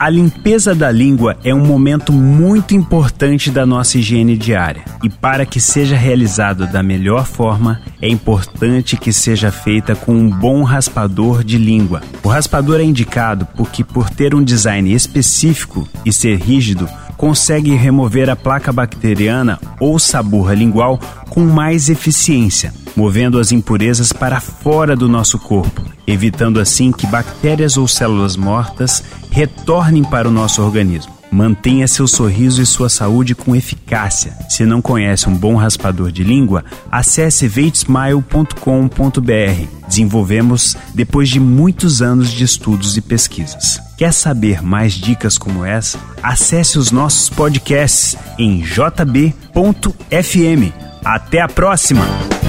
A limpeza da língua é um momento muito importante da nossa higiene diária. E para que seja realizado da melhor forma, é importante que seja feita com um bom raspador de língua. O raspador é indicado porque, por ter um design específico e ser rígido, consegue remover a placa bacteriana ou saburra lingual com mais eficiência, movendo as impurezas para fora do nosso corpo, evitando assim que bactérias ou células mortas retornem para o nosso organismo. Mantenha seu sorriso e sua saúde com eficácia. Se não conhece um bom raspador de língua, acesse veitsmile.com.br. Desenvolvemos depois de muitos anos de estudos e pesquisas. Quer saber mais dicas como essa? Acesse os nossos podcasts em jb.fm. Até a próxima!